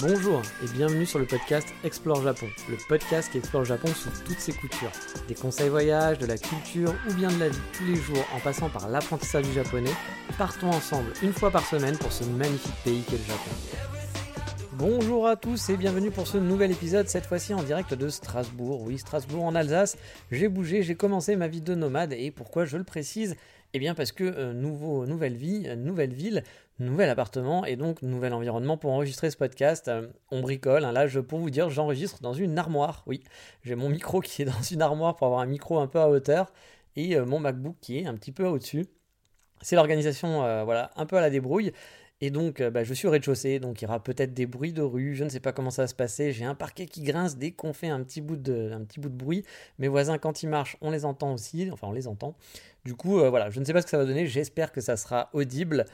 Bonjour et bienvenue sur le podcast Explore Japon, le podcast qui explore Japon sous toutes ses coutures. Des conseils voyage, de la culture ou bien de la vie tous les jours en passant par l'apprentissage du japonais, partons ensemble une fois par semaine pour ce magnifique pays qu'est le Japon. Bonjour à tous et bienvenue pour ce nouvel épisode, cette fois-ci en direct de Strasbourg. Oui, Strasbourg en Alsace. J'ai bougé, j'ai commencé ma vie de nomade et pourquoi je le précise? Eh bien parce que euh, nouveau, nouvelle vie, euh, nouvelle ville, nouvel appartement et donc nouvel environnement pour enregistrer ce podcast. Euh, on bricole, hein. là je pour vous dire j'enregistre dans une armoire, oui. J'ai mon micro qui est dans une armoire pour avoir un micro un peu à hauteur et mon MacBook qui est un petit peu au-dessus. C'est l'organisation voilà, un peu à la débrouille. Et donc, bah, je suis au rez-de-chaussée, donc il y aura peut-être des bruits de rue, je ne sais pas comment ça va se passer. J'ai un parquet qui grince dès qu'on fait un petit, bout de, bruit. Mes voisins, quand ils marchent, on les entend aussi, enfin on les entend. Du coup, euh, voilà, je ne sais pas ce que ça va donner, j'espère que ça sera audible.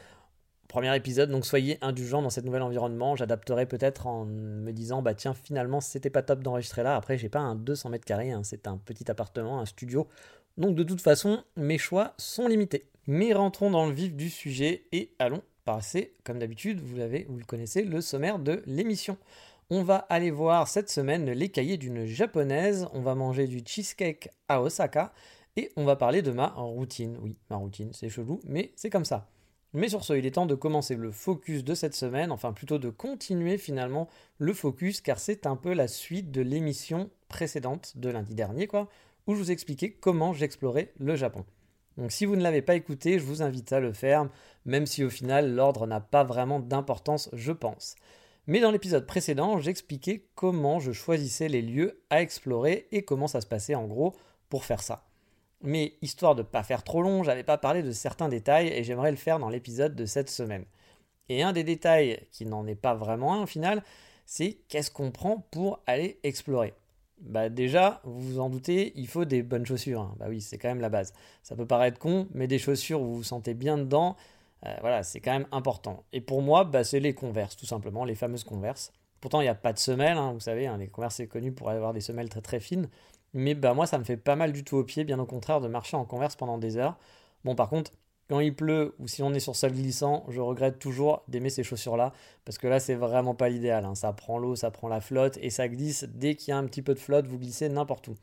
Premier épisode, donc soyez indulgents dans cet nouvel environnement. J'adapterai peut-être en me disant, bah tiens, finalement, c'était pas top d'enregistrer là. Après, j'ai pas un 200 mètres carrés, hein. c'est un petit appartement, un studio. Donc de toute façon, mes choix sont limités. Mais rentrons dans le vif du sujet et allons passer, comme d'habitude, vous l'avez, vous le connaissez, le sommaire de l'émission. On va aller voir cette semaine les cahiers d'une japonaise. On va manger du cheesecake à Osaka et on va parler de ma routine. Oui, ma routine, c'est chelou, mais c'est comme ça. Mais sur ce, il est temps de commencer le focus de cette semaine, enfin plutôt de continuer finalement le focus, car c'est un peu la suite de l'émission précédente de lundi dernier, quoi, où je vous expliquais comment j'explorais le Japon. Donc si vous ne l'avez pas écouté, je vous invite à le faire, même si au final l'ordre n'a pas vraiment d'importance, je pense. Mais dans l'épisode précédent, j'expliquais comment je choisissais les lieux à explorer et comment ça se passait en gros pour faire ça. Mais histoire de ne pas faire trop long, j'avais pas parlé de certains détails et j'aimerais le faire dans l'épisode de cette semaine. Et un des détails qui n'en est pas vraiment un au final, c'est qu'est-ce qu'on prend pour aller explorer. Bah déjà, vous vous en doutez, il faut des bonnes chaussures. Hein. Bah oui, c'est quand même la base. Ça peut paraître con, mais des chaussures où vous vous sentez bien dedans, euh, voilà, c'est quand même important. Et pour moi, bah, c'est les Converse, tout simplement, les fameuses Converse. Pourtant, il n'y a pas de semelles, hein, vous savez, hein, les Converse c'est connu pour avoir des semelles très très fines. Mais bah moi, ça me fait pas mal du tout au pied, bien au contraire de marcher en converse pendant des heures. Bon, par contre, quand il pleut ou si on est sur sol glissant, je regrette toujours d'aimer ces chaussures-là parce que là, c'est vraiment pas l'idéal. Hein. Ça prend l'eau, ça prend la flotte et ça glisse. Dès qu'il y a un petit peu de flotte, vous glissez n'importe où.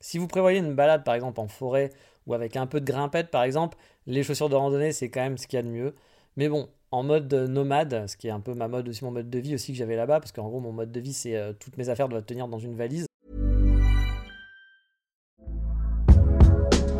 Si vous prévoyez une balade par exemple en forêt ou avec un peu de grimpette par exemple, les chaussures de randonnée c'est quand même ce qu'il y a de mieux. Mais bon, en mode nomade, ce qui est un peu ma mode aussi, mon mode de vie aussi que j'avais là-bas, parce qu'en gros mon mode de vie c'est euh, toutes mes affaires doivent tenir dans une valise.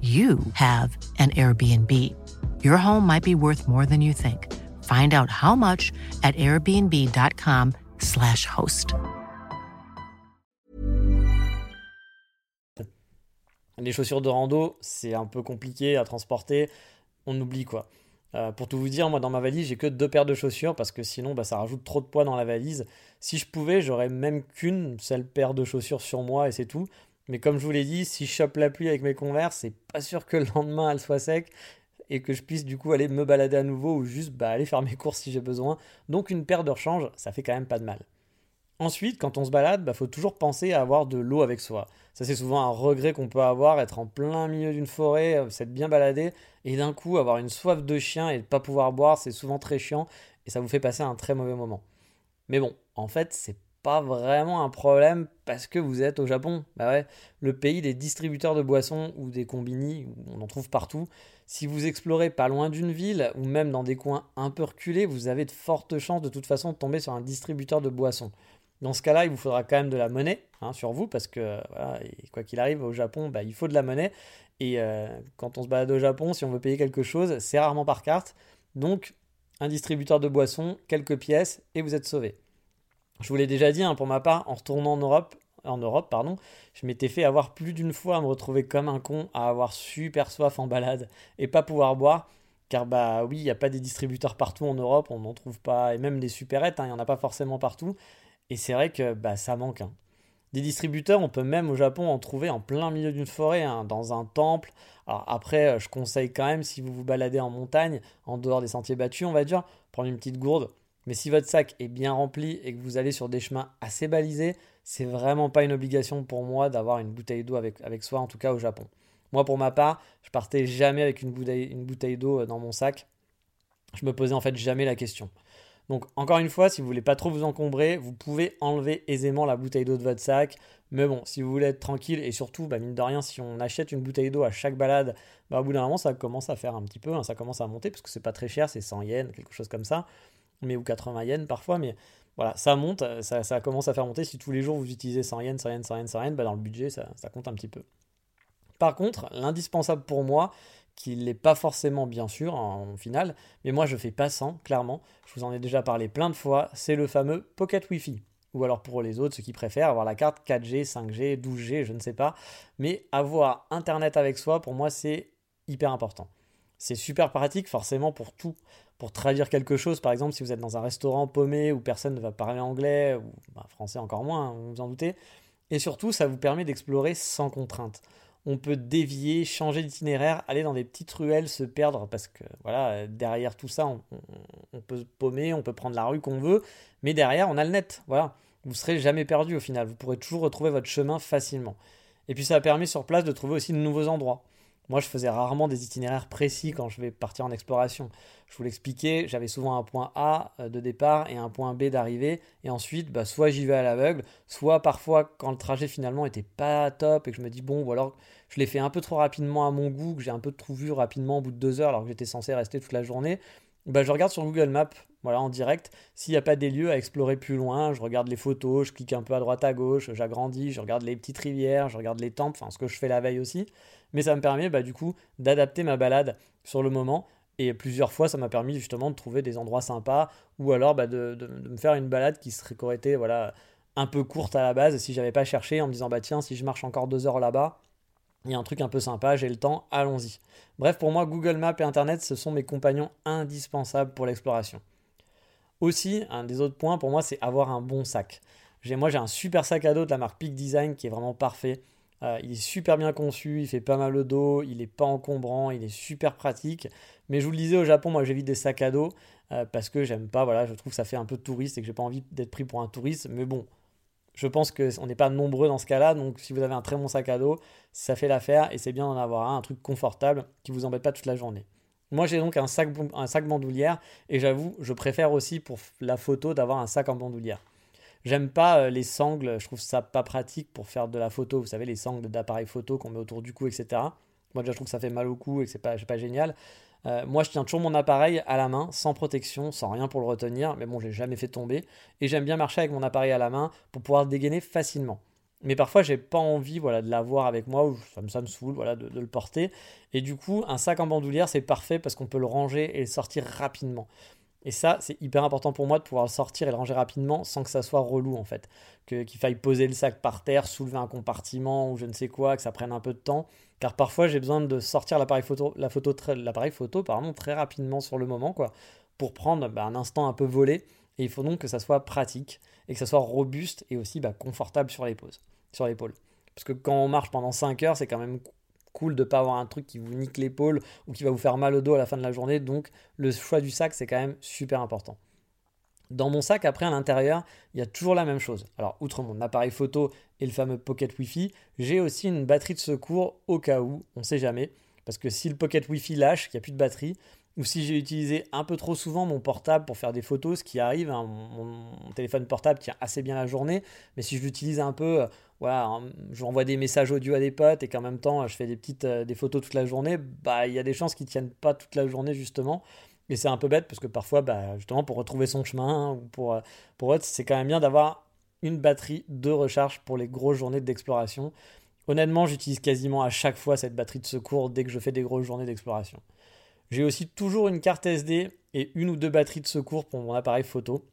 you have an Airbnb. Your home might be worth more than you think. Find out how much at airbnb.com/slash host. Les chaussures de rando, c'est un peu compliqué à transporter. On oublie quoi. Euh, pour tout vous dire, moi dans ma valise, j'ai que deux paires de chaussures parce que sinon bah, ça rajoute trop de poids dans la valise. Si je pouvais, j'aurais même qu'une seule paire de chaussures sur moi et c'est tout. Mais comme je vous l'ai dit, si je chope la pluie avec mes converses, c'est pas sûr que le lendemain elle soit sec et que je puisse du coup aller me balader à nouveau ou juste bah, aller faire mes courses si j'ai besoin. Donc une paire de rechange, ça fait quand même pas de mal. Ensuite, quand on se balade, il bah, faut toujours penser à avoir de l'eau avec soi. Ça, c'est souvent un regret qu'on peut avoir, être en plein milieu d'une forêt, euh, s'être bien baladé, et d'un coup avoir une soif de chien et ne pas pouvoir boire, c'est souvent très chiant, et ça vous fait passer un très mauvais moment. Mais bon, en fait, c'est pas vraiment un problème parce que vous êtes au Japon. Bah le pays des distributeurs de boissons ou des combini, on en trouve partout. Si vous explorez pas loin d'une ville ou même dans des coins un peu reculés, vous avez de fortes chances de toute façon de tomber sur un distributeur de boissons. Dans ce cas-là, il vous faudra quand même de la monnaie hein, sur vous parce que quoi qu'il arrive au Japon, bah, il faut de la monnaie. Et euh, quand on se balade au Japon, si on veut payer quelque chose, c'est rarement par carte. Donc, un distributeur de boissons, quelques pièces et vous êtes sauvé. Je vous l'ai déjà dit, hein, pour ma part, en retournant en Europe, en Europe pardon, je m'étais fait avoir plus d'une fois à me retrouver comme un con, à avoir super soif en balade et pas pouvoir boire. Car bah oui, il n'y a pas des distributeurs partout en Europe, on n'en trouve pas, et même des supérettes, hein, il n'y en a pas forcément partout. Et c'est vrai que bah, ça manque. Hein. Des distributeurs, on peut même au Japon en trouver en plein milieu d'une forêt, dans un temple. Alors après, euh, je conseille quand même, si vous vous baladez en montagne, en dehors des sentiers battus, on va dire, prendre une petite gourde. Mais si votre sac est bien rempli et que vous allez sur des chemins assez balisés, c'est vraiment pas une obligation pour moi d'avoir une bouteille d'eau avec, soi, en tout cas au Japon. Moi, pour ma part, je partais jamais avec une bouteille, une bouteille d'eau euh, dans mon sac. Je me posais en fait jamais la question. Donc encore une fois, si vous voulez pas trop vous encombrer, vous pouvez enlever aisément la bouteille d'eau de votre sac. Mais bon, si vous voulez être tranquille et surtout, bah, mine de rien, si on achète une bouteille d'eau à chaque balade, bah, au bout d'un moment, ça commence à faire un petit peu, hein, ça commence à monter parce que c'est pas très cher, c'est 100 yens, quelque chose comme ça, mais ou 80 yens parfois, mais voilà, ça monte, ça, commence à faire monter. Si tous les jours vous utilisez 100 yens, 100 yens, 100 yens, 100 yens, bah, dans le budget, ça, ça compte un petit peu. Par contre, l'indispensable pour moi, qui n'est pas forcément bien sûr en, final, mais moi je fais pas sans, clairement, je vous en ai déjà parlé plein de fois, c'est le fameux Pocket Wi-Fi. Ou alors pour les autres, ceux qui préfèrent avoir la carte 4G, 5G, 12G, je ne sais pas. Mais avoir Internet avec soi, pour moi, c'est hyper important. C'est super pratique forcément pour tout. Pour traduire quelque chose, par exemple, si vous êtes dans un restaurant paumé où personne ne va parler anglais, ou bah, français encore moins, hein, vous vous en doutez. Et surtout, ça vous permet d'explorer sans contrainte on peut dévier, changer d'itinéraire, aller dans des petites ruelles, se perdre, parce que voilà, derrière tout ça, on, peut se paumer, on peut prendre la rue qu'on veut, mais derrière, on a le net. Voilà, vous serez jamais perdu au final, vous pourrez toujours retrouver votre chemin facilement. Et puis ça a permis sur place de trouver aussi de nouveaux endroits. Moi, je faisais rarement des itinéraires précis quand je vais partir en exploration. Je vous l'expliquais, j'avais souvent un point A euh, de départ et un point B d'arrivée. Et ensuite, bah, soit j'y vais à l'aveugle, soit parfois quand le trajet finalement était pas top et que je me dis, bon, ou alors je l'ai fait un peu trop rapidement à mon goût, que j'ai un peu trop vu rapidement au bout de deux heures alors que j'étais censé rester toute la journée. Bah, je regarde sur Google Maps voilà, en direct. S'il n'y a pas des lieux à explorer plus loin, je regarde les photos, je clique un peu à droite à gauche, j'agrandis, je regarde les petites rivières, je regarde les temples, enfin ce que je fais la veille aussi. Mais ça me permet bah, du coup d'adapter ma balade sur le moment. Et plusieurs fois, ça m'a permis justement de trouver des endroits sympas ou alors bah, de, me faire une balade qui serait aurait été voilà, un peu courte à la base si j'avais pas cherché en me disant bah tiens, si je marche encore deux heures là-bas, il y a un truc un peu sympa, j'ai le temps, allons-y. Bref, pour moi, Google Maps et Internet, ce sont mes compagnons indispensables pour l'exploration. Aussi, un des autres points pour moi, c'est avoir un bon sac. Moi, j'ai un super sac à dos de la marque Peak Design qui est vraiment parfait. Euh, il est super bien conçu, il fait pas mal de dos, il n'est pas encombrant, il est super pratique. Mais je vous le disais, au Japon, moi j'évite des sacs à dos euh, parce que j'aime pas, voilà, je trouve que ça fait un peu touriste et que j'ai pas envie d'être pris pour un touriste. Mais bon, je pense qu'on n'est pas nombreux dans ce cas-là, donc si vous avez un très bon sac à dos, ça fait l'affaire et c'est bien d'en avoir un, un truc confortable qui vous embête pas toute la journée. Moi, j'ai donc un sac, un sac bandoulière et j'avoue, je préfère aussi pour la photo d'avoir un sac en bandoulière. J'aime pas euh, les sangles, je trouve ça pas pratique pour faire de la photo. Vous savez, les sangles d'appareil photo qu'on met autour du cou, etc. Moi, déjà, je trouve que ça fait mal au cou et que c'est pas, génial. Euh, moi, je tiens toujours mon appareil à la main, sans protection, sans rien pour le retenir, mais bon, j'ai jamais fait tomber. Et j'aime bien marcher avec mon appareil à la main pour pouvoir dégainer facilement. Mais parfois, j'ai pas envie voilà, de l'avoir avec moi, ou ça me, saoule voilà, de, le porter. Et du coup, un sac en bandoulière, c'est parfait parce qu'on peut le ranger et le sortir rapidement. Et ça, c'est hyper important pour moi de pouvoir le sortir et le ranger rapidement sans que ça soit relou en fait. Que, qu'il faille poser le sac par terre, soulever un compartiment ou je ne sais quoi, que ça prenne un peu de temps. Car parfois, j'ai besoin de sortir l'appareil photo, la photo photo très rapidement sur le moment quoi, pour prendre bah, un instant un peu volé. Et il faut donc que ça soit pratique et que ça soit robuste et aussi bah, confortable sur sur l'épaule. Parce que quand on marche pendant 5 heures, c'est quand même cool de pas avoir un truc qui vous nique l'épaule ou qui va vous faire mal au dos à la fin de la journée. Donc le choix du sac, c'est quand même super important. Dans mon sac, après, à l'intérieur, il y a toujours la même chose. Alors, outre mon appareil photo et le fameux Pocket Wi-Fi, j'ai aussi une batterie de secours au cas où, on ne sait jamais. Parce que si le Pocket Wi-Fi lâche, qu'il n'y a plus de batterie, ou si j'ai utilisé un peu trop souvent mon portable pour faire des photos, ce qui arrive, hein, mon, téléphone portable tient assez bien la journée, mais si je l'utilise un peu, euh, voilà, hein, j'envoie des messages audio à des potes et qu'en même temps je fais des petites euh, des photos toute la journée, bah il y a des chances qu'ils tiennent pas toute la journée justement. Et c'est un peu bête parce que parfois, bah, justement, pour retrouver son chemin ou pour, euh, pour autre, c'est quand même bien d'avoir une batterie de recharge pour les grosses journées d'exploration. Honnêtement, j'utilise quasiment à chaque fois cette batterie de secours dès que je fais des grosses journées d'exploration. J'ai aussi toujours une carte SD et une ou deux batteries de secours pour mon appareil photo.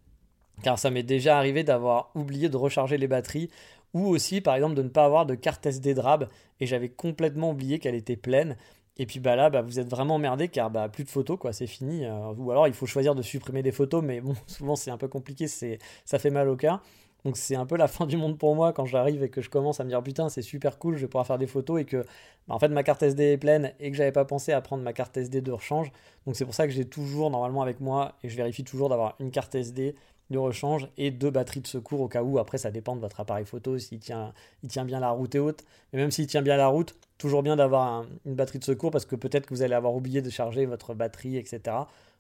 Car ça m'est déjà arrivé d'avoir oublié de recharger les batteries ou aussi par exemple de ne pas avoir de carte SD DRAB et j'avais complètement oublié qu'elle était pleine. Et puis bah là, bah, vous êtes vraiment emmerdé car bah, plus de photos, quoi, c'est fini. Euh, ou alors il faut choisir de supprimer des photos, mais bon, souvent c'est un peu compliqué, c'est, ça fait mal au cœur. Donc c'est un peu la fin du monde pour moi quand j'arrive et que je commence à me dire putain c'est super cool, je vais pouvoir faire des photos et que bah, en fait ma carte SD est pleine et que j'avais pas pensé à prendre ma carte SD de rechange. Donc c'est pour ça que j'ai toujours normalement avec moi et je vérifie toujours d'avoir une carte SD de rechange et deux batteries de secours au cas où. Après, ça dépend de votre appareil photo, s'il tient, bien la route et haute. Mais même s'il tient bien la route, toujours bien d'avoir une batterie de secours parce que peut-être que vous allez avoir oublié de charger votre batterie, etc.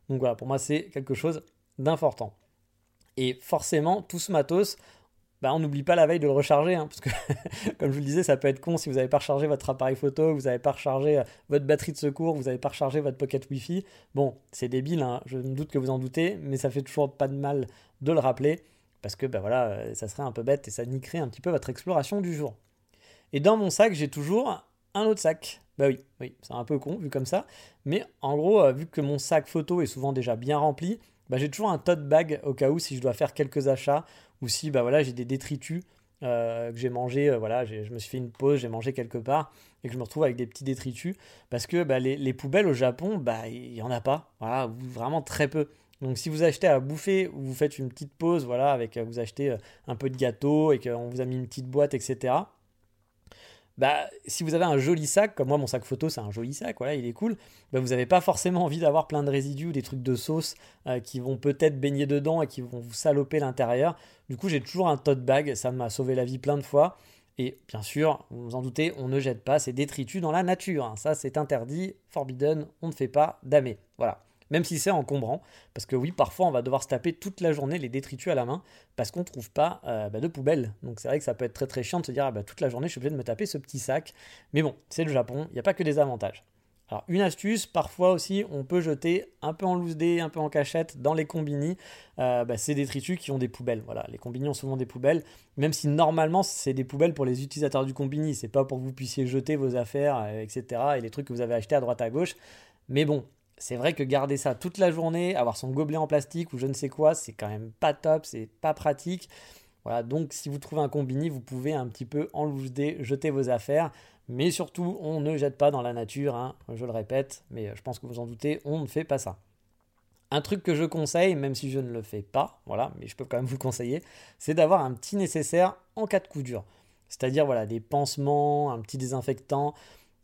Donc voilà, pour moi, c'est quelque chose d'important. Et forcément, tout ce matos, bah, on n'oublie pas la veille de le recharger, hein, parce que comme je vous le disais, ça peut être con si vous n'avez pas rechargé votre appareil photo, vous n'avez pas rechargé euh, votre batterie de secours, vous n'avez pas rechargé votre pocket Wi-Fi. Bon, c'est débile, hein, je me doute que vous en doutez, mais ça fait toujours pas de mal de le rappeler, parce que bah voilà, euh, ça serait un peu bête et ça niquerait un petit peu votre exploration du jour. Et dans mon sac, j'ai toujours un autre sac. Bah oui, oui, c'est un peu con vu comme ça, mais en gros, euh, vu que mon sac photo est souvent déjà bien rempli, bah, j'ai toujours un tote bag au cas où si je dois faire quelques achats ou si bah, voilà, j'ai des détritus euh, que j'ai mangé, voilà, je me suis fait une pause, j'ai mangé quelque part et que je me retrouve avec des petits détritus parce que bah, les, les, poubelles au Japon, bah il n'y en a pas, voilà, vraiment très peu. Donc si vous achetez à bouffer ou vous faites une petite pause, voilà, avec euh, vous achetez euh, un peu de gâteau et qu'on vous a mis une petite boîte, etc. Bah, si vous avez un joli sac, comme moi mon sac photo c'est un joli sac, voilà, il est cool, bah, vous n'avez pas forcément envie d'avoir plein de résidus ou des trucs de sauce euh, qui vont peut-être baigner dedans et qui vont vous saloper l'intérieur. Du coup j'ai toujours un tote bag, ça m'a sauvé la vie plein de fois. Et bien sûr, vous vous en doutez, on ne jette pas ces détritus dans la nature. Hein. Ça c'est interdit, forbidden, on ne fait pas d'amé. Voilà même si c'est encombrant, parce que oui, parfois on va devoir se taper toute la journée les détritus à la main, parce qu'on ne trouve pas euh, bah, de poubelle. Donc c'est vrai que ça peut être très très chiant de se dire, ah, bah, toute la journée je suis obligé de me taper ce petit sac. Mais bon, c'est le Japon, il n'y a pas que des avantages. Alors une astuce, parfois aussi on peut jeter un peu en loose day, un peu en cachette dans les combini euh, bah, ces détritus qui ont des poubelles. Voilà, les combini ont souvent des poubelles, même si normalement c'est des poubelles pour les utilisateurs du combini, c'est pas pour que vous puissiez jeter vos affaires, euh, etc. et les trucs que vous avez achetés à droite à gauche. Mais bon, c'est vrai que garder ça toute la journée, avoir son gobelet en plastique ou je ne sais quoi, c'est quand même pas top, c'est pas pratique. Voilà, donc si vous trouvez un combini, vous pouvez un petit peu enlouder, jeter vos affaires. Mais surtout, on ne jette pas dans la nature, hein, je le répète, mais je pense que vous en doutez, on ne fait pas ça. Un truc que je conseille, même si je ne le fais pas, voilà, mais je peux quand même vous le conseiller, c'est d'avoir un petit nécessaire en cas de coup dur. C'est-à-dire voilà, des pansements, un petit désinfectant,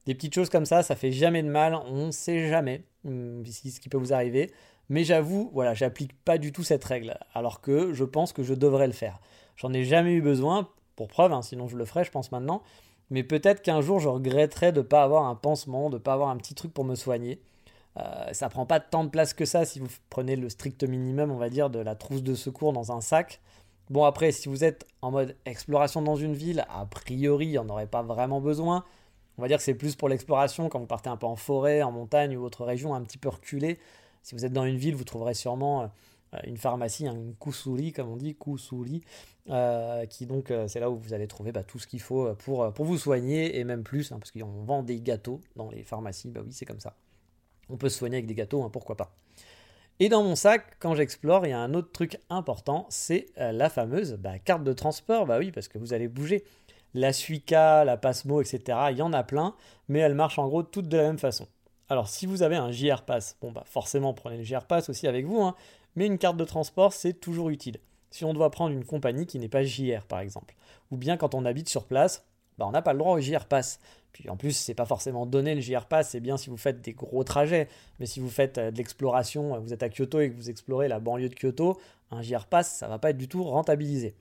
des petites choses comme ça, ça fait jamais de mal, on ne sait jamais ce qui peut vous arriver. Mais j'avoue, voilà, j'applique pas du tout cette règle, alors que je pense que je devrais le faire. J'en ai jamais eu besoin, pour preuve, hein, sinon je le ferais, je pense maintenant. Mais peut-être qu'un jour je regretterais de ne pas avoir un pansement, de ne pas avoir un petit truc pour me soigner. Euh, ça prend pas tant de place que ça si vous prenez le strict minimum, on va dire, de la trousse de secours dans un sac. Bon, après, si vous êtes en mode exploration dans une ville, a priori, il n'y en aurait pas vraiment besoin. On va dire que c'est plus pour l'exploration quand vous partez un peu en forêt, en montagne ou autre région un petit peu reculée. Si vous êtes dans une ville, vous trouverez sûrement euh, une pharmacie, une kusuri comme on dit, kusuri, euh, qui donc euh, c'est là où vous allez trouver bah, tout ce qu'il faut pour, pour vous soigner et même plus, hein, parce qu'on vend des gâteaux dans les pharmacies, bah oui c'est comme ça. On peut se soigner avec des gâteaux, hein, pourquoi pas. Et dans mon sac, quand j'explore, il y a un autre truc important, c'est la fameuse bah, carte de transport. Bah oui, parce que vous allez bouger la Suica, la Passmo, etc. Il y en a plein, mais elles marchent en gros toutes de la même façon. Alors si vous avez un JR Pass, bon bah forcément prenez le JR Pass aussi avec vous, hein, mais une carte de transport c'est toujours utile. Si on doit prendre une compagnie qui n'est pas JR par exemple, ou bien quand on habite sur place, bah, on n'a pas le droit au JR Pass. Puis en plus, c'est pas forcément donné le JR Pass, c'est bien si vous faites des gros trajets, mais si vous faites euh, de l'exploration, vous êtes à Kyoto et que vous explorez la banlieue de Kyoto, un JR Pass, ça va pas être du tout rentabilisé.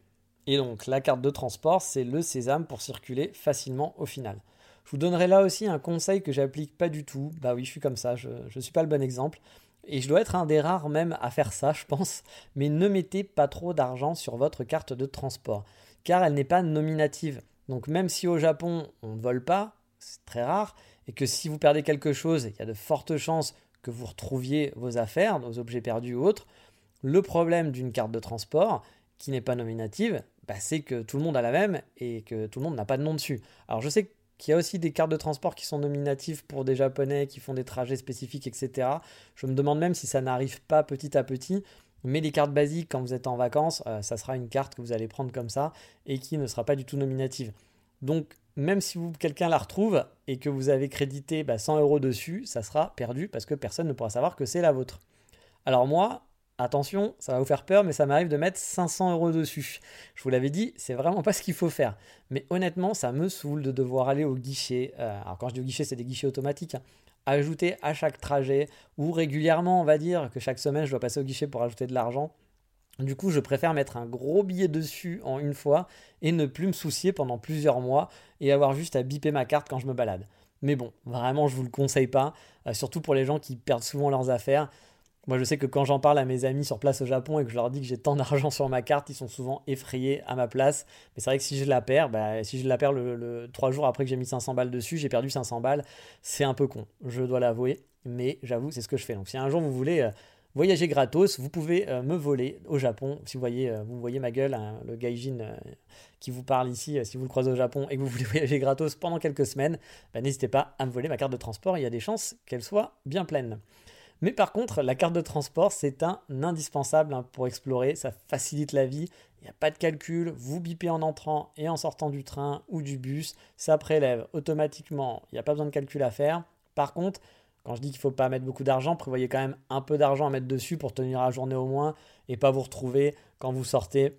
Et donc la carte de transport, c'est le sésame pour circuler facilement au final. Je vous donnerai là aussi un conseil que j'applique pas du tout. Bah oui, je suis comme ça, je ne suis pas le bon exemple. Et je dois être un des rares même à faire ça, je pense. Mais ne mettez pas trop d'argent sur votre carte de transport, car elle n'est pas nominative. Donc même si au Japon on ne vole pas, c'est très rare, et que si vous perdez quelque chose, il y a de fortes chances que vous retrouviez vos affaires, vos objets perdus ou autres. Le problème d'une carte de transport, qui n'est pas nominative, bah, c'est que tout le monde a la même et que tout le monde n'a pas de nom dessus. Alors je sais qu'il y a aussi des cartes de transport qui sont nominatives pour des Japonais qui font des trajets spécifiques, etc. Je me demande même si ça n'arrive pas petit à petit. Mais les cartes basiques, quand vous êtes en vacances, euh, ça sera une carte que vous allez prendre comme ça et qui ne sera pas du tout nominative. Donc, même si quelqu'un la retrouve et que vous avez crédité 100 bah, euros dessus, ça sera perdu parce que personne ne pourra savoir que c'est la vôtre. Alors moi, Attention, ça va vous faire peur, mais ça m'arrive de mettre 500 euros dessus. Je vous l'avais dit, c'est vraiment pas ce qu'il faut faire. Mais honnêtement, ça me saoule de devoir aller au guichet. Euh, alors quand je dis au guichet, c'est des guichets automatiques. Hein. ajouter à chaque trajet, ou régulièrement, on va dire, que chaque semaine, je dois passer au guichet pour ajouter de l'argent. Du coup, je préfère mettre un gros billet dessus en une fois et ne plus me soucier pendant plusieurs mois et avoir juste à biper ma carte quand je me balade. Mais bon, vraiment, je vous le conseille pas, euh, surtout pour les gens qui perdent souvent leurs affaires. Moi, je sais que quand j'en parle à mes amis sur place au Japon et que je leur dis que j'ai tant d'argent sur ma carte, ils sont souvent effrayés à ma place. Mais c'est vrai que si je la perds, bah, si je la perds le, trois jours après que j'ai mis 500 balles dessus, j'ai perdu 500 balles. C'est un peu con, je dois l'avouer. Mais j'avoue, c'est ce que je fais. Donc, si un jour vous voulez euh, voyager gratos, vous pouvez euh, me voler au Japon. Si vous voyez, euh, vous voyez ma gueule, hein, le gaijin qui vous parle ici, si vous le croisez au Japon et que vous voulez voyager gratos pendant quelques semaines, bah, n'hésitez pas à me voler ma carte de transport. Il y a des chances qu'elle soit bien pleine. Mais par contre, la carte de transport, c'est un indispensable hein, pour explorer. Ça facilite la vie. Il n'y a pas de calcul. Vous bipez en entrant et en sortant du train ou du bus. Ça prélève automatiquement. Il n'y a pas besoin de calcul à faire. Par contre, quand je dis qu'il ne faut pas mettre beaucoup d'argent, prévoyez quand même un peu d'argent à mettre dessus pour tenir la journée au moins et pas vous retrouver quand vous sortez.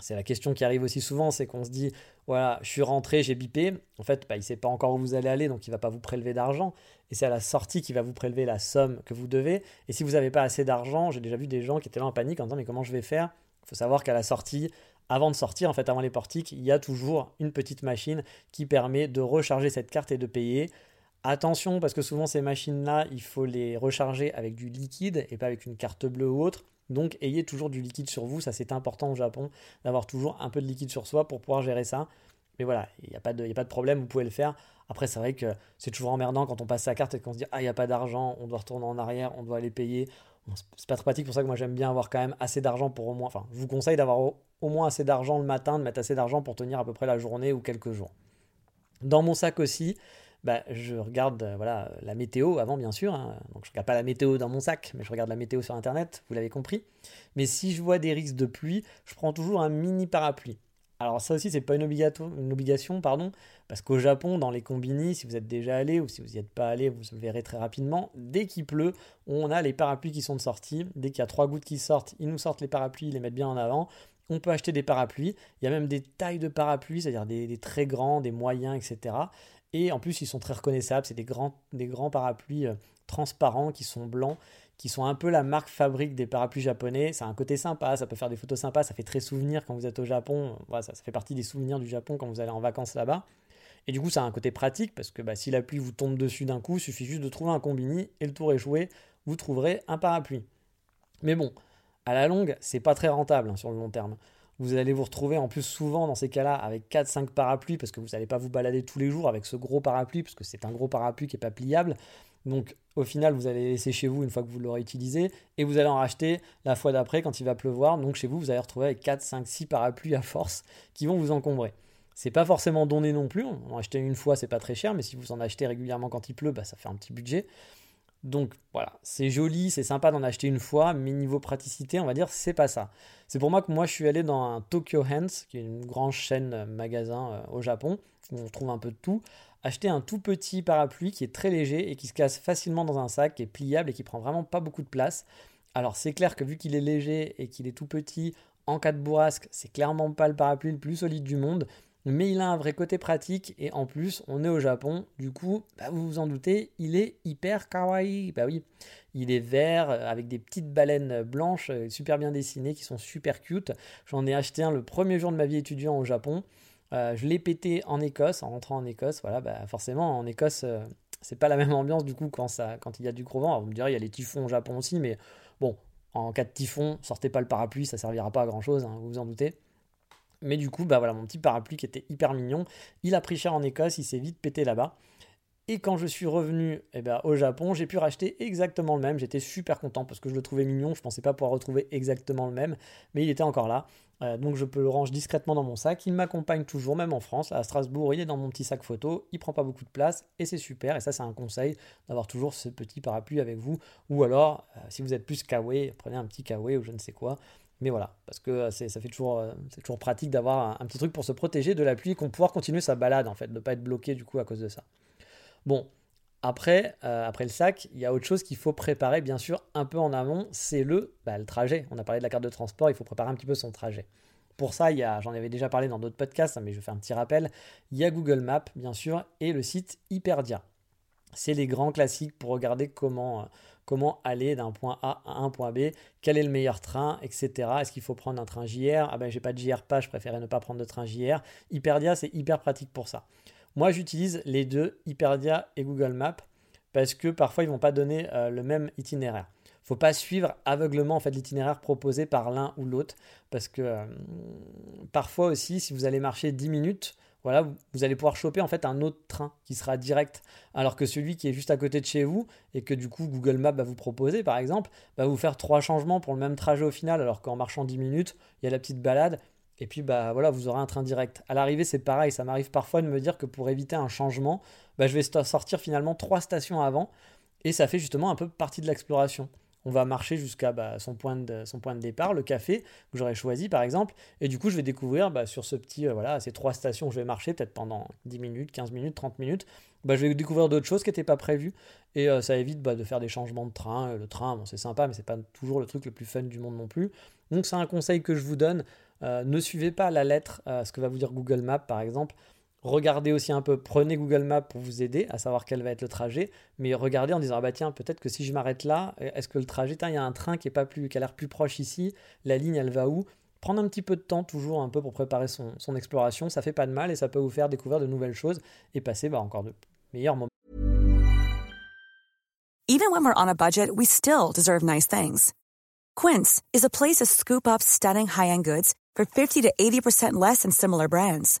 C'est la question qui arrive aussi souvent, c'est qu'on se dit voilà, je suis rentré, j'ai bipé. En fait, bah, il ne sait pas encore où vous allez aller, donc il ne va pas vous prélever d'argent. Et c'est à la sortie qu'il va vous prélever la somme que vous devez. Et si vous n'avez pas assez d'argent, j'ai déjà vu des gens qui étaient là en panique en disant mais comment je vais faire? Il faut savoir qu'à la sortie, avant de sortir, en fait, avant les portiques, il y a toujours une petite machine qui permet de recharger cette carte et de payer. Attention, parce que souvent ces machines-là, il faut les recharger avec du liquide et pas avec une carte bleue ou autre. Donc ayez toujours du liquide sur vous, ça c'est important au Japon, d'avoir toujours un peu de liquide sur soi pour pouvoir gérer ça. Mais voilà, il n'y a, pas de, problème, vous pouvez le faire. Après, c'est vrai que c'est toujours emmerdant quand on passe sa carte et qu'on se dit Ah, il n'y a pas d'argent, on doit retourner en arrière, on doit aller payer. c'est pas très pratique, pour ça que moi j'aime bien avoir quand même assez d'argent pour au moins. Enfin, je vous conseille d'avoir au, moins assez d'argent le matin, de mettre assez d'argent pour tenir à peu près la journée ou quelques jours. Dans mon sac aussi, bah, je regarde euh, voilà, la météo avant, bien sûr. Hein. Je ne regarde pas la météo dans mon sac, mais je regarde la météo sur Internet, vous l'avez compris. Mais si je vois des risques de pluie, je prends toujours un mini parapluie. Alors ça aussi, c'est pas une, obligation, pardon, parce qu'au Japon, dans les combini, si vous êtes déjà allé ou si vous n'y êtes pas allé, vous le verrez très rapidement, dès qu'il pleut, on a les parapluies qui sont de sortie. Dès qu'il y a trois gouttes qui sortent, ils nous sortent les parapluies, ils les mettent bien en avant. On peut acheter des parapluies. Il y a même des tailles de parapluies, c'est-à-dire des, très grands, des moyens, etc. Et en plus, ils sont très reconnaissables. C'est des grands, parapluies euh, transparents qui sont blancs, qui sont un peu la marque fabrique des parapluies japonais. C'est un côté sympa, ça peut faire des photos sympas, ça fait très souvenir quand vous êtes au Japon. Voilà, ça, fait partie des souvenirs du Japon quand vous allez en vacances là-bas. Et du coup, ça a un côté pratique parce que bah, si la pluie vous tombe dessus d'un coup, il suffit juste de trouver un combini et le tour est joué, vous trouverez un parapluie. Mais bon, à la longue, c'est pas très rentable hein, sur le long terme. Vous allez vous retrouver en plus souvent dans ces cas-là avec 4-5 parapluies parce que vous n'allez pas vous balader tous les jours avec ce gros parapluie parce que c'est un gros parapluie qui n'est pas pliable. Donc au final, vous allez laisser chez vous une fois que vous l'aurez utilisé et vous allez en racheter la fois d'après quand il va pleuvoir. Donc chez vous, vous allez retrouver avec 4, 5, 6 parapluies à force qui vont vous encombrer. C'est pas forcément donné non plus. En acheter une fois, c'est pas très cher, mais si vous en achetez régulièrement quand il pleut, bah, ça fait un petit budget. Donc voilà, c'est joli, c'est sympa d'en acheter une fois, mais niveau praticité, on va dire, c'est pas ça. C'est pour moi que moi je suis allé dans un Tokyo Hands, qui est une grande chaîne magasin euh, au Japon, où on trouve un peu de tout, acheter un tout petit parapluie qui est très léger et qui se casse facilement dans un sac, qui est pliable et qui prend vraiment pas beaucoup de place. Alors c'est clair que vu qu'il est léger et qu'il est tout petit, en cas de bourrasque, c'est clairement pas le parapluie le plus solide du monde mais il a un vrai côté pratique et en plus on est au Japon, du coup bah, vous vous en doutez, il est hyper kawaii, bah oui, il est vert euh, avec des petites baleines blanches euh, super bien dessinées qui sont super cute. J'en ai acheté un le premier jour de ma vie étudiant au Japon. Euh, je l'ai pété en Écosse, en rentrant en Écosse. Voilà, bah forcément en Écosse c'est pas la même ambiance du coup quand, ça, il y a du gros vent. vous me direz il y a les typhons au Japon aussi, mais bon en cas de typhon sortez pas le parapluie, ça servira pas à grand chose, hein, vous vous en doutez. Mais du coup, bah voilà, mon petit parapluie qui était hyper mignon, il a pris cher en Écosse, il s'est vite pété là-bas. Et quand je suis revenu eh ben, au Japon, j'ai pu racheter exactement le même. J'étais super content parce que je le trouvais mignon. Je pensais pas pouvoir retrouver exactement le même, mais il était encore là. Euh, donc je peux le ranger discrètement dans mon sac. Il m'accompagne toujours, même en France. À Strasbourg, il est dans mon petit sac photo. Il prend pas beaucoup de place et c'est super. Et ça, c'est un conseil d'avoir toujours ce petit parapluie avec vous. Ou alors, euh, si vous êtes plus kawaii, prenez un petit kawaii ou je ne sais quoi. Mais voilà, parce que euh, ça fait toujours, euh, c'est toujours pratique d'avoir un, petit truc pour se protéger de la pluie qu'on pouvoir continuer sa balade en fait, de ne pas être bloqué du coup à cause de ça. Bon, Après, euh, après le sac, il y a autre chose qu'il faut préparer, bien sûr, un peu en amont, c'est le, bah, le trajet. On a parlé de la carte de transport, il faut préparer un petit peu son trajet. Pour ça, j'en avais déjà parlé dans d'autres podcasts, hein, mais je fais un petit rappel. Il y a Google Maps, bien sûr, et le site Hyperdia. C'est les grands classiques pour regarder comment, comment aller d'un point A à un point B, quel est le meilleur train, etc. Est-ce qu'il faut prendre un train JR Ah ben j'ai pas de JR pas, je préférais ne pas prendre de train JR. Hyperdia, c'est hyper pratique pour ça. Moi, j'utilise les deux, Hyperdia et Google Maps, parce que parfois ils vont pas donner euh, le même itinéraire faut pas suivre aveuglement en fait l'itinéraire proposé par l'un ou l'autre parce que euh, parfois aussi si vous allez marcher 10 minutes voilà, vous, allez pouvoir choper en fait un autre train qui sera direct, alors que celui qui est juste à côté de chez vous et que du coup Google Maps va vous proposer par exemple, va vous faire trois changements pour le même trajet au final, alors qu'en marchant 10 minutes, il y a la petite balade. Et puis bah voilà, vous aurez un train direct. À l'arrivée, c'est pareil, ça m'arrive parfois de me dire que pour éviter un changement, bah, je vais sortir finalement trois stations avant. Et ça fait justement un peu partie de l'exploration on va marcher jusqu'à bah, son, point de, départ, le café que j'aurais choisi par exemple, et du coup je vais découvrir bah, sur ce petit, euh, voilà, ces trois stations où je vais marcher, peut-être pendant 10 minutes, 15 minutes, 30 minutes, bah, je vais découvrir d'autres choses qui n'étaient pas prévues, et euh, ça évite de faire des changements de train. Euh, le train, c'est sympa, mais c'est pas toujours le truc le plus fun du monde non plus. Donc c'est un conseil que je vous donne, ne suivez pas la lettre, ce que va vous dire Google Maps par exemple, Regardez aussi un peu, prenez Google Maps pour vous aider à savoir quel va être le trajet, mais regardez en disant ah bah tiens peut-être que si je m'arrête là, est-ce que le trajet, il y a un train qui est pas plus, qui a l'air plus proche ici, la ligne elle va où? Prendre un petit peu de temps toujours un peu pour préparer son, son exploration, ça fait pas de mal et ça peut vous faire découvrir de nouvelles choses et passer bah, encore de meilleurs moments. Even when we're on a budget, we still deserve nice things. Quince is a place to scoop up stunning high-end goods for 50 to 80% less than similar brands.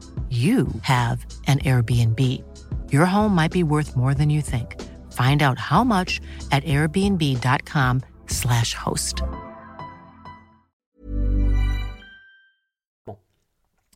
you have an Airbnb. Your home might be worth more than you think. Find out how much at airbnb.com/slash host. Bon.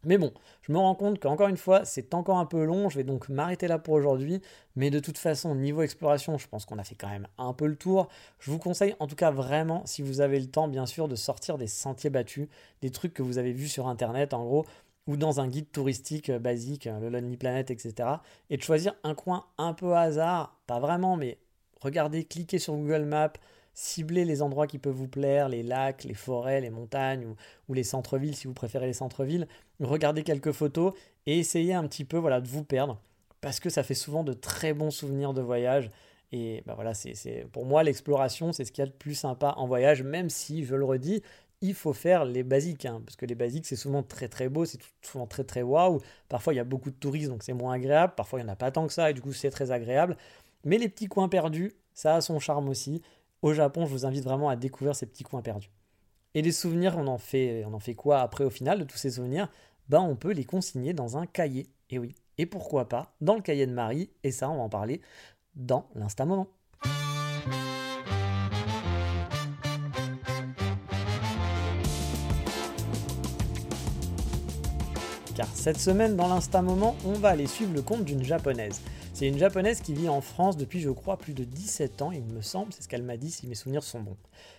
Mais bon, je me rends compte qu'encore une fois, c'est encore un peu long. Je vais donc m'arrêter là pour aujourd'hui. Mais de toute façon, niveau exploration, je pense qu'on a fait quand même un peu le tour. Je vous conseille en tout cas vraiment, si vous avez le temps, bien sûr, de sortir des sentiers battus, des trucs que vous avez vus sur Internet. En gros, ou dans un guide touristique euh, basique, euh, le Lonely Planet, etc. Et de choisir un coin un peu hasard, pas vraiment, mais regardez, cliquez sur Google Maps, ciblez les endroits qui peuvent vous plaire, les lacs, les forêts, les montagnes ou, les centres-villes si vous préférez les centres-villes. Regardez quelques photos et essayez un petit peu voilà, de vous perdre parce que ça fait souvent de très bons souvenirs de voyage. Et bah voilà, c'est pour moi l'exploration, c'est ce qu'il y a de plus sympa en voyage, même si, je le redis, il faut faire les basiques, hein, parce que les basiques, c'est souvent très très beau, c'est souvent très très waouh. Parfois, il y a beaucoup de touristes, donc c'est moins agréable. Parfois, il n'y en a pas tant que ça, et du coup, c'est très agréable. Mais les petits coins perdus, ça a son charme aussi. Au Japon, je vous invite vraiment à découvrir ces petits coins perdus. Et les souvenirs, on en fait, on en fait quoi après au final de tous ces souvenirs? Ben, on peut les consigner dans un cahier. Et oui, et pourquoi pas dans le cahier de Marie, et ça, on va en parler dans l'instant moment. Cette semaine dans l'Insta Moment, on va aller suivre le compte d'une japonaise. C'est une japonaise qui vit en France depuis, je crois, plus de 17 ans, il me semble, c'est ce qu'elle m'a dit si mes souvenirs sont bons.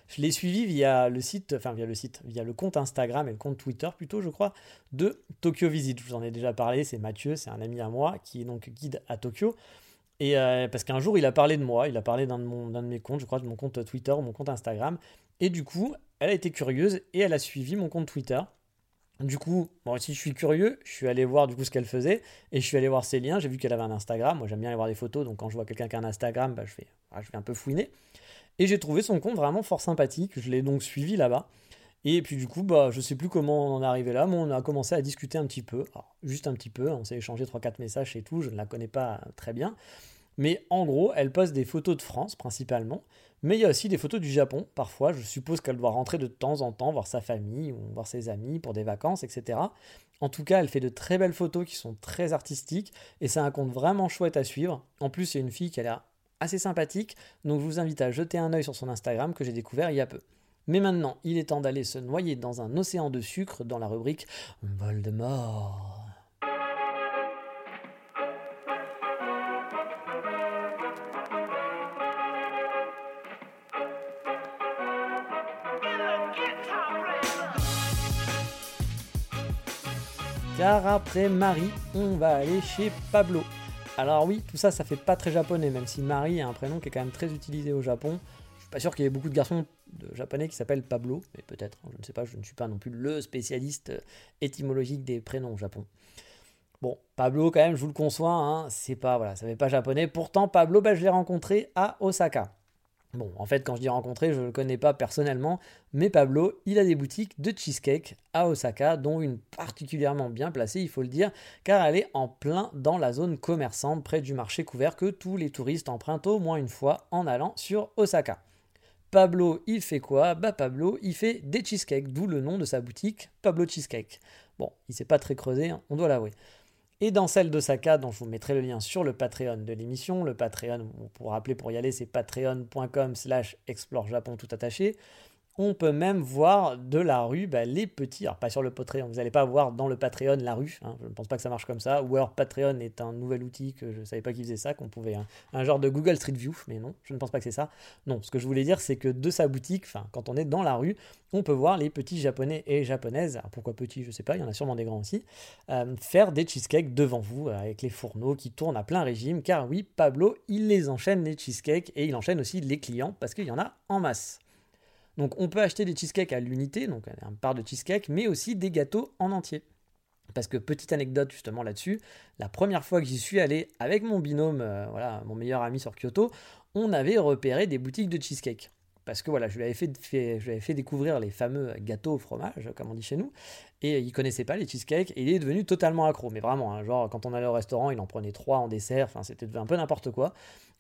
Je l'ai suivie via le site, enfin via le site, via le compte Instagram et le compte Twitter plutôt, je crois, de Tokyo Visit. Je vous en ai déjà parlé, c'est Mathieu, c'est un ami à moi qui est donc guide à Tokyo. Et euh, parce qu'un jour, il a parlé de moi, il a parlé d'un de, de mes comptes, je crois, de mon compte Twitter ou mon compte Instagram. Et du coup, elle a été curieuse et elle a suivi mon compte Twitter. Du coup, moi si je suis curieux, je suis allé voir du coup ce qu'elle faisait et je suis allé voir ses liens. J'ai vu qu'elle avait un Instagram. Moi, j'aime bien aller voir des photos, donc quand je vois quelqu'un qui a un Instagram, bah, je, je vais un peu fouiner. Et j'ai trouvé son compte vraiment fort sympathique. Je l'ai donc suivi là-bas. Et puis du coup, bah, je sais plus comment on en est arrivé là, mais on a commencé à discuter un petit peu, juste un petit peu, on s'est échangé 3-4 messages et tout, je ne la connais pas très bien. Mais en gros, elle poste des photos de France principalement, mais il y a aussi des photos du Japon. Parfois, je suppose qu'elle doit rentrer de temps en temps voir sa famille ou voir ses amis pour des vacances, etc. En tout cas, elle fait de très belles photos qui sont très artistiques et c'est un compte vraiment chouette à suivre. En plus, c'est une fille qui a l'air assez sympathique, donc je vous invite à jeter un œil sur son Instagram que j'ai découvert il y a peu. Mais maintenant, il est temps d'aller se noyer dans un océan de sucre dans la rubrique Voldemort. Après Marie, on va aller chez Pablo. Alors oui, tout ça, ça fait pas très japonais, même si Marie est un prénom qui est quand même très utilisé au Japon. Je suis pas sûr qu'il y ait beaucoup de garçons de japonais qui s'appelle Pablo, mais peut-être, hein, je ne sais pas, je ne suis pas non plus le spécialiste euh, étymologique des prénoms au Japon. Bon, Pablo, quand même, je vous le conçois, hein, c'est pas, voilà, ça fait pas japonais. Pourtant, Pablo, bah, je l'ai rencontré à Osaka. Bon, en fait, quand je dis rencontré, je ne le connais pas personnellement, mais Pablo, il a des boutiques de cheesecake à Osaka, dont une particulièrement bien placée, il faut le dire, car elle est en plein dans la zone commerçante, près du marché couvert que tous les touristes empruntent au moins une fois en allant sur Osaka. Pablo, il fait quoi? Bah Pablo, il fait des cheesecakes, d'où le nom de sa boutique, Pablo Cheesecake. Bon, il s'est pas très creusé, hein, on doit l'avouer. Et dans celle d'Osaka, dont je vous mettrai le lien sur le Patreon de l'émission, le Patreon, pour rappeler pour y aller, c'est patreon.com slash explore Japon tout attaché on peut même voir de la rue bah, les petits, alors pas sur le Patreon, vous n'allez pas voir dans le Patreon la rue, hein, je ne pense pas que ça marche comme ça, ou alors Patreon est un nouvel outil que je ne savais pas qu'il faisait ça, qu'on pouvait, hein, un, genre de Google Street View, mais non, je ne pense pas que c'est ça. Non, ce que je voulais dire, c'est que de sa boutique, quand on est dans la rue, on peut voir les petits japonais et japonaises, alors pourquoi petits, je ne sais pas, il y en a sûrement des grands aussi, euh, faire des cheesecakes devant vous, euh, avec les fourneaux qui tournent à plein régime, car oui, Pablo, il les enchaîne les cheesecakes, et il enchaîne aussi les clients, parce qu'il y en a en masse. Donc on peut acheter des cheesecakes à l'unité, donc un part de cheesecake, mais aussi des gâteaux en entier. Parce que petite anecdote justement là-dessus, la première fois que j'y suis allé avec mon binôme, euh, voilà, mon meilleur ami sur Kyoto, on avait repéré des boutiques de cheesecake. Parce que voilà, je lui avais fait, je fait découvrir les fameux gâteaux au fromage, comme on dit chez nous, et il connaissait pas les cheesecakes, et il est devenu totalement accro. Mais vraiment, hein, genre quand on allait au restaurant, il en prenait trois en dessert, enfin c'était un peu n'importe quoi.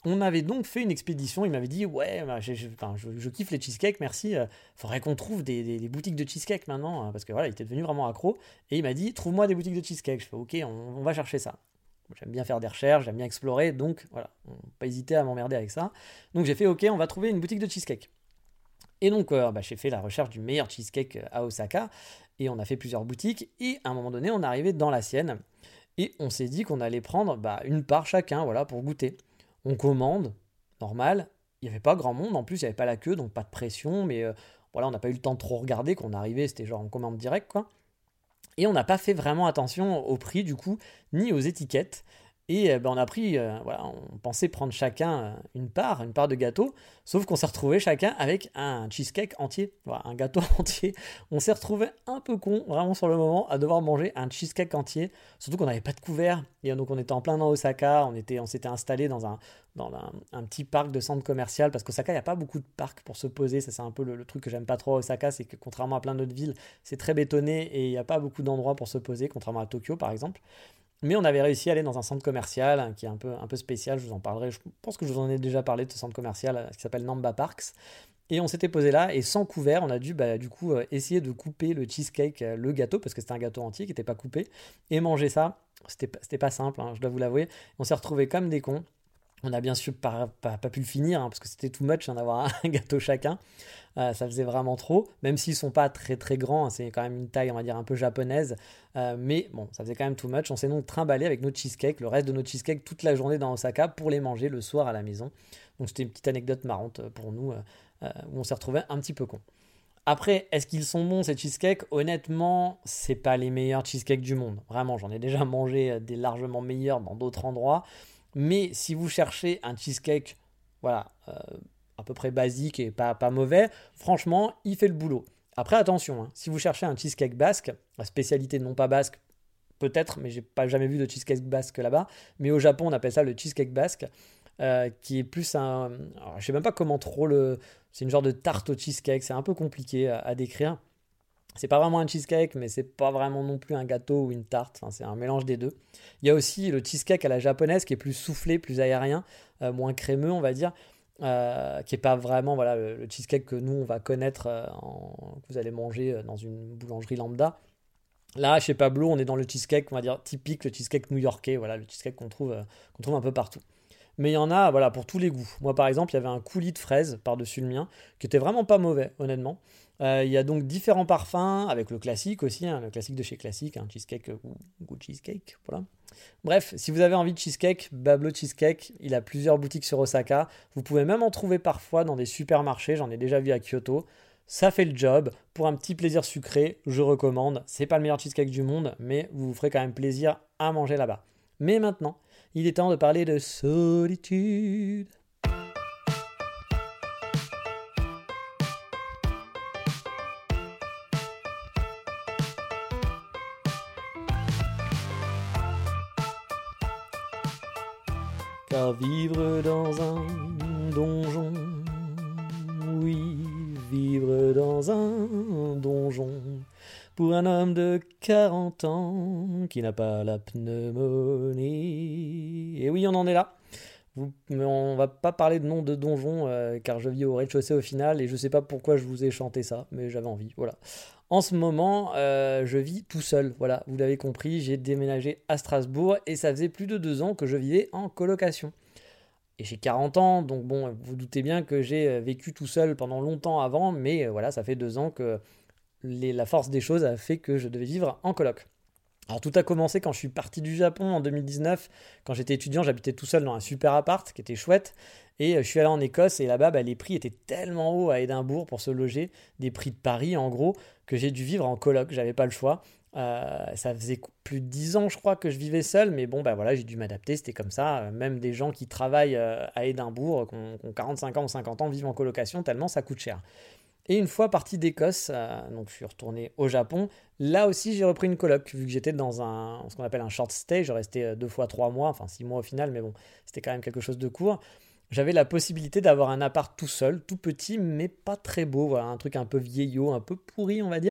On avait donc fait une expédition. Il m'avait dit Ouais, bah, je, kiffe les cheesecakes, merci. Euh, faudrait qu'on trouve des, boutiques de cheesecake maintenant. Hein, parce que voilà, il était devenu vraiment accro. Et il m'a dit Trouve-moi des boutiques de cheesecake. Je fais Ok, on, va chercher ça. J'aime bien faire des recherches, j'aime bien explorer. Donc voilà, pas hésiter à m'emmerder avec ça. Donc j'ai fait Ok, on va trouver une boutique de cheesecake. Et donc, euh, bah, j'ai fait la recherche du meilleur cheesecake à Osaka. Et on a fait plusieurs boutiques. Et à un moment donné, on est arrivé dans la sienne. Et on s'est dit qu'on allait prendre bah, une part chacun, voilà, pour goûter on commande, normal. Il n'y avait pas grand monde, en plus il n'y avait pas la queue, donc pas de pression, mais euh, voilà, on n'a pas eu le temps de trop regarder, qu'on arrivait, c'était genre en commande direct, quoi. Et on n'a pas fait vraiment attention au prix, du coup, ni aux étiquettes. Et euh, ben, on a pris, euh, on pensait prendre chacun euh, une part, une part de gâteau, sauf qu'on s'est retrouvé chacun avec un cheesecake entier, voilà, un gâteau entier. On s'est retrouvé un peu con, vraiment sur le moment, à devoir manger un cheesecake entier, surtout qu'on n'avait pas de couvert. Et donc on était en plein dans Osaka, on, était, on s'était installé dans, un, dans un, petit parc de centre commercial, parce qu'Osaka, il n'y a pas beaucoup de parcs pour se poser. Ça, c'est un peu le, truc que j'aime pas trop à Osaka, c'est que contrairement à plein d'autres villes, c'est très bétonné et il n'y a pas beaucoup d'endroits pour se poser, contrairement à Tokyo par exemple. Mais on avait réussi à aller dans un centre commercial hein, qui est un peu, un peu spécial, je vous en parlerai, je pense que je vous en ai déjà parlé de ce centre commercial euh, qui s'appelle Namba Parks. Et on s'était posé là et sans couvert, on a dû bah, du coup euh, essayer de couper le cheesecake, euh, le gâteau, parce que c'était un gâteau entier qui n'était pas coupé, et manger ça. C'était, pas simple, hein, je dois vous l'avouer. On s'est retrouvés comme des cons. On a bien sûr pas, pu le finir hein, parce que c'était too much d'avoir un gâteau chacun. Euh, ça faisait vraiment trop, même s'ils sont pas très très grands, hein, c'est quand même une taille on va dire un peu japonaise, euh, mais bon, ça faisait quand même too much. On s'est donc trimballé avec nos cheesecakes, le reste de nos cheesecakes toute la journée dans Osaka pour les manger le soir à la maison. Donc c'était une petite anecdote marrante pour nous euh, où on s'est retrouvé un petit peu con. Après, est-ce qu'ils sont bons ces cheesecakes? Honnêtement, c'est pas les meilleurs cheesecakes du monde. Vraiment, j'en ai déjà mangé des largement meilleurs dans d'autres endroits. Mais si vous cherchez un cheesecake, voilà, à peu près basique et pas, pas mauvais, franchement, il fait le boulot. Après, attention, hein, si vous cherchez un cheesecake basque, la spécialité non pas basque, peut-être, mais j'ai pas jamais vu de cheesecake basque là-bas, mais au Japon, on appelle ça le cheesecake basque, euh, qui est plus un. Alors, je sais même pas comment trop le. C'est une genre de tarte au cheesecake, c'est un peu compliqué à, décrire. C'est pas vraiment un cheesecake, mais c'est pas vraiment non plus un gâteau ou une tarte. Enfin, c'est un mélange des deux. Il y a aussi le cheesecake à la japonaise qui est plus soufflé, plus aérien, euh, moins crémeux, on va dire. Euh, qui est pas vraiment voilà le, cheesecake que nous on va connaître euh, que vous allez manger dans une boulangerie lambda. Là, chez Pablo, on est dans le cheesecake, on va dire typique, le cheesecake new-yorkais, voilà, le cheesecake qu'on trouve, qu'on trouve un peu partout. Mais il y en a, voilà, pour tous les goûts. Moi, par exemple, il y avait un coulis de fraises par-dessus le mien, qui était vraiment pas mauvais, honnêtement. Euh, il y a donc différents parfums, avec le classique aussi, hein, le classique de chez Classique, un cheesecake ou goût cheesecake, voilà. Bref, si vous avez envie de cheesecake, Bablo Cheesecake, il a plusieurs boutiques sur Osaka. Vous pouvez même en trouver parfois dans des supermarchés, j'en ai déjà vu à Kyoto. Ça fait le job. Pour un petit plaisir sucré, je recommande. C'est pas le meilleur cheesecake du monde, mais vous vous ferez quand même plaisir à manger là-bas. Mais maintenant, il est temps de parler de solitude. Vivre dans un donjon, oui, vivre dans un donjon, pour un homme de 40 ans qui n'a pas la pneumonie. Et oui, on en est là. Mais on va pas parler de nom de donjon euh, car je vis au rez-de-chaussée au final et je sais pas pourquoi je vous ai chanté ça, mais j'avais envie. Voilà. En ce moment, euh, je vis tout seul. Voilà, vous l'avez compris, j'ai déménagé à Strasbourg et ça faisait plus de deux ans que je vivais en colocation. Et j'ai 40 ans, donc bon, vous doutez bien que j'ai euh, vécu tout seul pendant longtemps avant, mais voilà, ça fait deux ans que la force des choses a fait que je devais vivre en coloc. Alors tout a commencé quand je suis parti du Japon en 2019. Quand j'étais étudiant, j'habitais tout seul dans un super appart qui était chouette. Et euh, je suis allé en Écosse et là-bas, bah, les prix étaient tellement hauts à Édimbourg pour se loger, des prix de Paris en gros, que j'ai dû vivre en coloc. J'avais pas le choix. Euh, ça faisait plus de 10 ans, je crois, que je vivais seul, mais bon, bah voilà, j'ai dû m'adapter, c'était comme ça. Euh, même des gens qui travaillent à Édimbourg, qui ont, 45 ans ou 50 ans, vivent en colocation, tellement ça coûte cher. Et une fois parti d'Écosse, euh, donc je suis retourné au Japon, là aussi j'ai repris une coloc, vu que j'étais dans un, ce qu'on appelle un short stay, je restais euh, deux fois trois mois, enfin six mois au final, mais bon, c'était quand même quelque chose de court. J'avais la possibilité d'avoir un appart tout seul, tout petit, mais pas très beau, voilà, un truc un peu vieillot, un peu pourri, on va dire.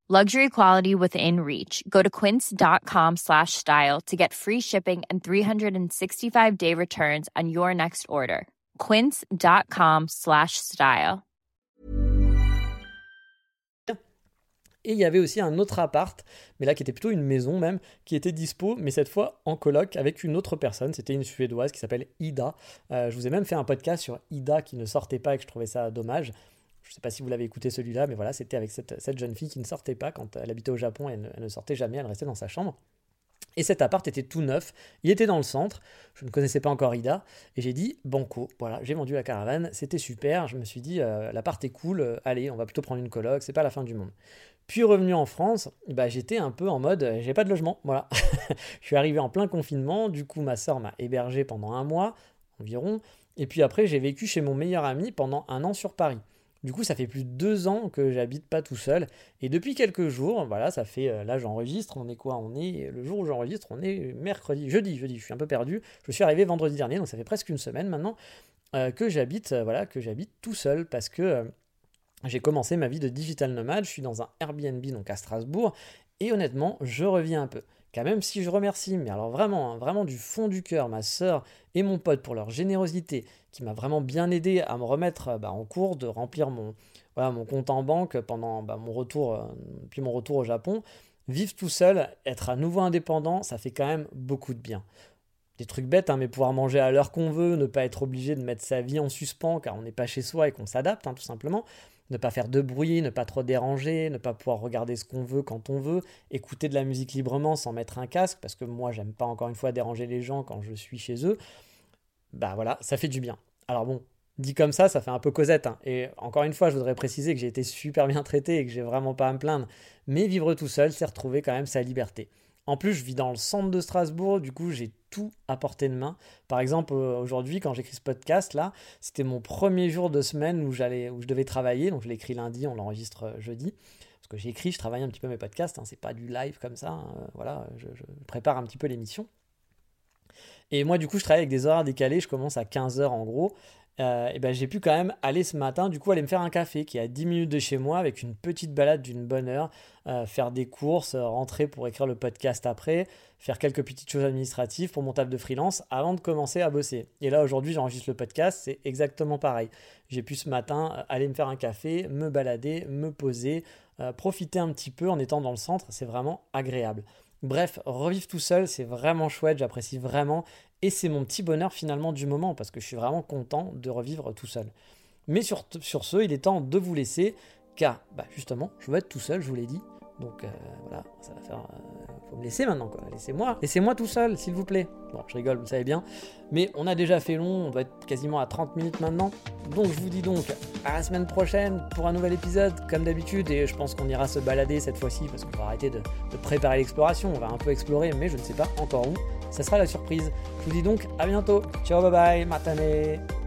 Luxury quality within reach. Go to quince.com slash style to get free shipping and 365-day returns on your next order. quince.com slash style. Et il y avait aussi un autre appart, mais là qui était plutôt une maison même, qui était dispo, mais cette fois en coloc avec une autre personne. C'était une Suédoise qui s'appelle Ida. Euh, je vous ai même fait un podcast sur Ida qui ne sortait pas et que je trouvais ça dommage. Je ne sais pas si vous l'avez écouté celui-là, mais voilà, c'était avec cette, jeune fille qui ne sortait pas quand elle habitait au Japon et elle ne sortait jamais, elle restait dans sa chambre. Et cet appart était tout neuf, il était dans le centre, je ne connaissais pas encore Ida, et j'ai dit banco, voilà, j'ai vendu la caravane, c'était super, je me suis dit euh, l'appart est cool, euh, allez, on va plutôt prendre une coloc, c'est pas la fin du monde. Puis revenu en France, bah, j'étais un peu en mode euh, j'ai pas de logement, voilà. je suis arrivé en plein confinement, du coup ma soeur m'a hébergé pendant un mois environ, et puis après j'ai vécu chez mon meilleur ami pendant un an sur Paris. Du coup, ça fait plus de deux ans que j'habite pas tout seul. Et depuis quelques jours, voilà, ça fait. Euh, là, j'enregistre. On est quoi? On est. Le jour où j'enregistre, on est mercredi. Jeudi, jeudi. Je suis un peu perdu. Je suis arrivé vendredi dernier, donc ça fait presque une semaine maintenant euh, que j'habite. Euh, voilà, que j'habite tout seul parce que. j'ai commencé ma vie de digital nomade, je suis dans un Airbnb donc à Strasbourg et honnêtement, je reviens un peu car même si je remercie, mais alors vraiment, hein, vraiment du fond du cœur, ma sœur et mon pote pour leur générosité, qui m'a vraiment bien aidé à me remettre euh, bah, en cours, de remplir mon, mon compte en banque pendant bah, mon retour, euh, puis mon retour au Japon, vivre tout seul, être à nouveau indépendant, ça fait quand même beaucoup de bien. Des trucs bêtes, hein, mais pouvoir manger à l'heure qu'on veut, ne pas être obligé de mettre sa vie en suspens car on n'est pas chez soi et qu'on s'adapte, hein, tout simplement ne pas faire de bruit, ne pas trop déranger, ne pas pouvoir regarder ce qu'on veut quand on veut, écouter de la musique librement sans mettre un casque, parce que moi j'aime pas encore une fois déranger les gens quand je suis chez eux, bah voilà, ça fait du bien. Alors bon, dit comme ça, ça fait un peu Cosette, hein. et encore une fois, je voudrais préciser que j'ai été super bien traité et que j'ai vraiment pas à me plaindre, mais vivre tout seul, c'est retrouver quand même sa liberté. En plus, je vis dans le centre de Strasbourg, du coup, j'ai tout à portée de main. Par exemple, euh, aujourd'hui, quand j'écris ce podcast là, c'était mon premier jour de semaine où où je devais travailler. Donc, je l'ai écrit lundi, on l'enregistre euh, jeudi. Parce que j'ai écrit, je travaille un petit peu mes podcasts. Hein, c'est pas du live comme ça. Hein, voilà, je, prépare un petit peu l'émission. Et moi, du coup, je travaille avec des horaires décalés. Je commence à 15h en gros. Euh, et ben j'ai pu quand même aller ce matin, du coup, aller me faire un café qui est à 10 minutes de chez moi avec une petite balade d'une bonne heure, euh, faire des courses, euh, rentrer pour écrire le podcast après, faire quelques petites choses administratives pour mon table de freelance avant de commencer à bosser. Et là, aujourd'hui, j'enregistre le podcast, c'est exactement pareil. J'ai pu ce matin aller me faire un café, me balader, me poser, profiter un petit peu en étant dans le centre, c'est vraiment agréable. Bref, revivre tout seul, c'est vraiment chouette, j'apprécie vraiment. Et c'est mon petit bonheur finalement du moment, parce que je suis vraiment content de revivre tout seul. Mais sur, ce, il est temps de vous laisser, car bah, justement, je veux être tout seul, je vous l'ai dit. Donc euh, voilà, ça va faire. Euh, faut me laisser maintenant, quoi. Laissez-moi, laissez-moi tout seul, s'il vous plaît. Bon, je rigole, vous savez bien. Mais on a déjà fait long, on doit être quasiment à 30 minutes maintenant. Donc je vous dis donc à la semaine prochaine pour un nouvel épisode, comme d'habitude. Et je pense qu'on ira se balader cette fois-ci, parce qu'on va arrêter de, de préparer l'exploration. On va un peu explorer, mais je ne sais pas encore où. Ça sera la surprise. Je vous dis donc à bientôt. Ciao, bye bye, matane.